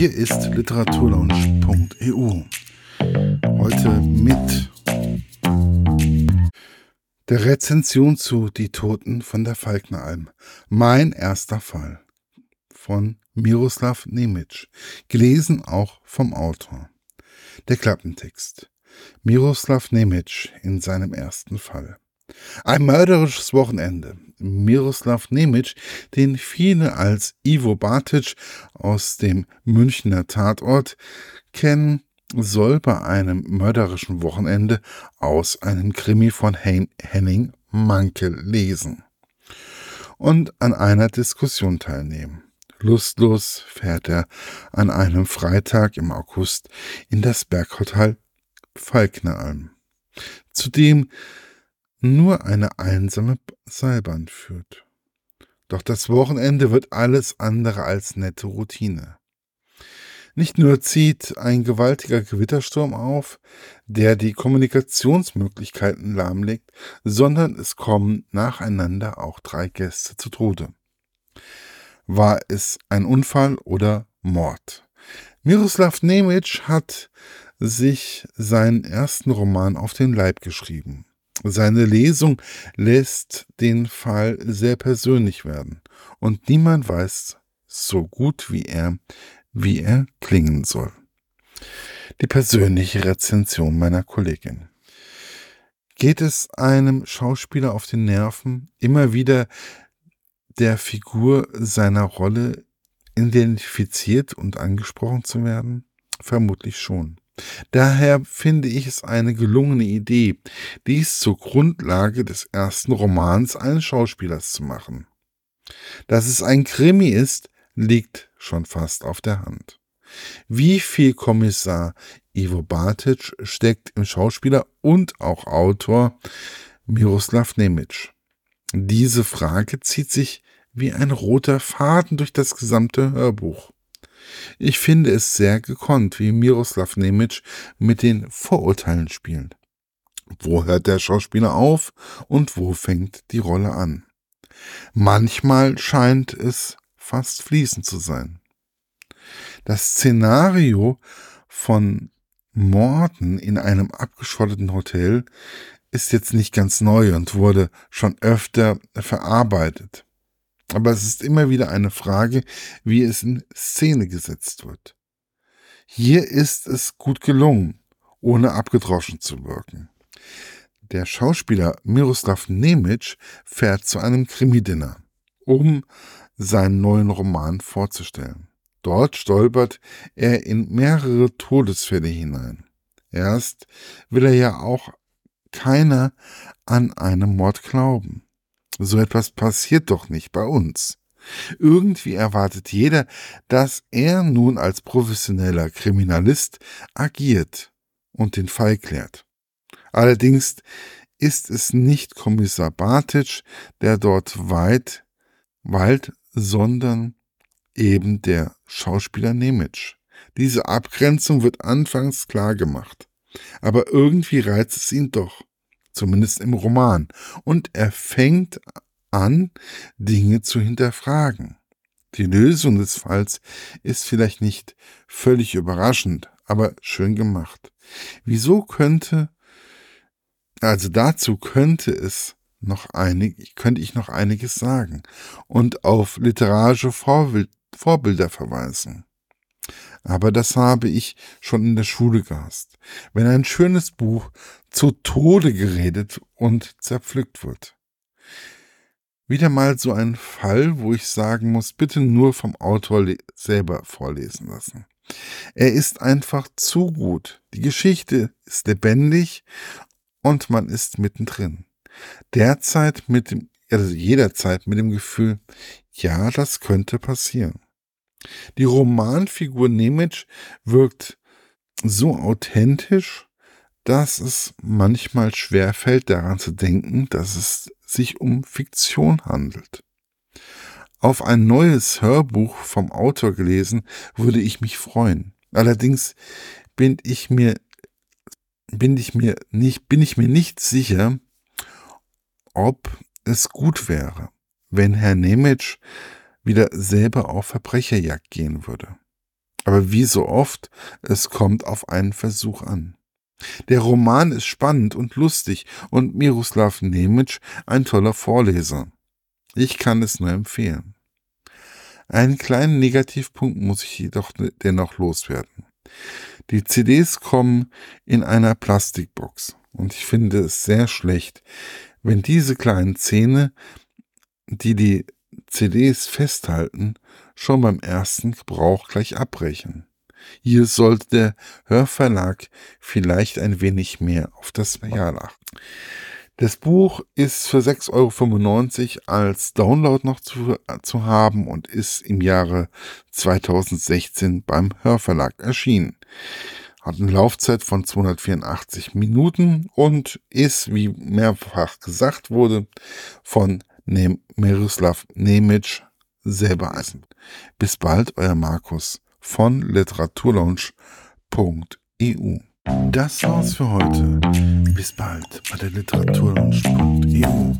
Hier ist literaturlaunch.eu. Heute mit der Rezension zu Die Toten von der Falkneralm. Mein erster Fall von Miroslav Nemic. Gelesen auch vom Autor. Der Klappentext. Miroslav Nemic in seinem ersten Fall. Ein mörderisches Wochenende. Miroslav Nemic, den viele als Ivo Batic aus dem Münchner Tatort kennen, soll bei einem mörderischen Wochenende aus einem Krimi von Henning Mankel lesen und an einer Diskussion teilnehmen. Lustlos fährt er an einem Freitag im August in das Berghotel Falkneralm, zu dem nur eine einsame Seilbahn führt. Doch das Wochenende wird alles andere als nette Routine. Nicht nur zieht ein gewaltiger Gewittersturm auf, der die Kommunikationsmöglichkeiten lahmlegt, sondern es kommen nacheinander auch drei Gäste zu Tode. War es ein Unfall oder Mord? Miroslav Nemec hat sich seinen ersten Roman auf den Leib geschrieben. Seine Lesung lässt den Fall sehr persönlich werden und niemand weiß so gut wie er, wie er klingen soll. Die persönliche Rezension meiner Kollegin. Geht es einem Schauspieler auf den Nerven, immer wieder der Figur seiner Rolle identifiziert und angesprochen zu werden? Vermutlich schon. Daher finde ich es eine gelungene Idee, dies zur Grundlage des ersten Romans eines Schauspielers zu machen. Dass es ein Krimi ist, liegt schon fast auf der Hand. Wie viel Kommissar Ivo Batic steckt im Schauspieler und auch Autor Miroslav Nemic? Diese Frage zieht sich wie ein roter Faden durch das gesamte Hörbuch. Ich finde es sehr gekonnt, wie Miroslav Nemic mit den Vorurteilen spielt. Wo hört der Schauspieler auf und wo fängt die Rolle an? Manchmal scheint es fast fließend zu sein. Das Szenario von Morden in einem abgeschotteten Hotel ist jetzt nicht ganz neu und wurde schon öfter verarbeitet. Aber es ist immer wieder eine Frage, wie es in Szene gesetzt wird. Hier ist es gut gelungen, ohne abgedroschen zu wirken. Der Schauspieler Miroslav Nemic fährt zu einem Krimi-Dinner, um seinen neuen Roman vorzustellen. Dort stolpert er in mehrere Todesfälle hinein. Erst will er ja auch keiner an einen Mord glauben. So etwas passiert doch nicht bei uns. Irgendwie erwartet jeder, dass er nun als professioneller Kriminalist agiert und den Fall klärt. Allerdings ist es nicht Kommissar Bartic, der dort weit weilt, sondern eben der Schauspieler Nemitsch. Diese Abgrenzung wird anfangs klar gemacht. Aber irgendwie reizt es ihn doch zumindest im Roman. Und er fängt an, Dinge zu hinterfragen. Die Lösung des Falls ist vielleicht nicht völlig überraschend, aber schön gemacht. Wieso könnte, also dazu könnte es noch einig, könnte ich noch einiges sagen und auf literarische Vorbilder verweisen. Aber das habe ich schon in der Schule gehasst. Wenn ein schönes Buch zu Tode geredet und zerpflückt wird. Wieder mal so ein Fall, wo ich sagen muss, bitte nur vom Autor selber vorlesen lassen. Er ist einfach zu gut. Die Geschichte ist lebendig und man ist mittendrin. Derzeit mit dem, also jederzeit mit dem Gefühl, ja, das könnte passieren. Die Romanfigur Nemec wirkt so authentisch, dass es manchmal schwer fällt, daran zu denken, dass es sich um Fiktion handelt. Auf ein neues Hörbuch vom Autor gelesen würde ich mich freuen. Allerdings bin ich mir bin ich mir nicht bin ich mir nicht sicher, ob es gut wäre, wenn Herr Nemec wieder selber auf Verbrecherjagd gehen würde. Aber wie so oft, es kommt auf einen Versuch an. Der Roman ist spannend und lustig und Miroslav Nemitsch ein toller Vorleser. Ich kann es nur empfehlen. Einen kleinen Negativpunkt muss ich jedoch dennoch loswerden. Die CDs kommen in einer Plastikbox und ich finde es sehr schlecht, wenn diese kleinen Zähne, die die CDs festhalten, schon beim ersten Gebrauch gleich abbrechen. Hier sollte der Hörverlag vielleicht ein wenig mehr auf das Material achten. Das Buch ist für 6,95 Euro als Download noch zu, zu haben und ist im Jahre 2016 beim Hörverlag erschienen. Hat eine Laufzeit von 284 Minuten und ist, wie mehrfach gesagt wurde, von ne Miroslav Nemec selber eisen. Bis bald, euer Markus von literaturlaunch.eu. Das war's für heute. Bis bald bei der literaturlaunch.eu.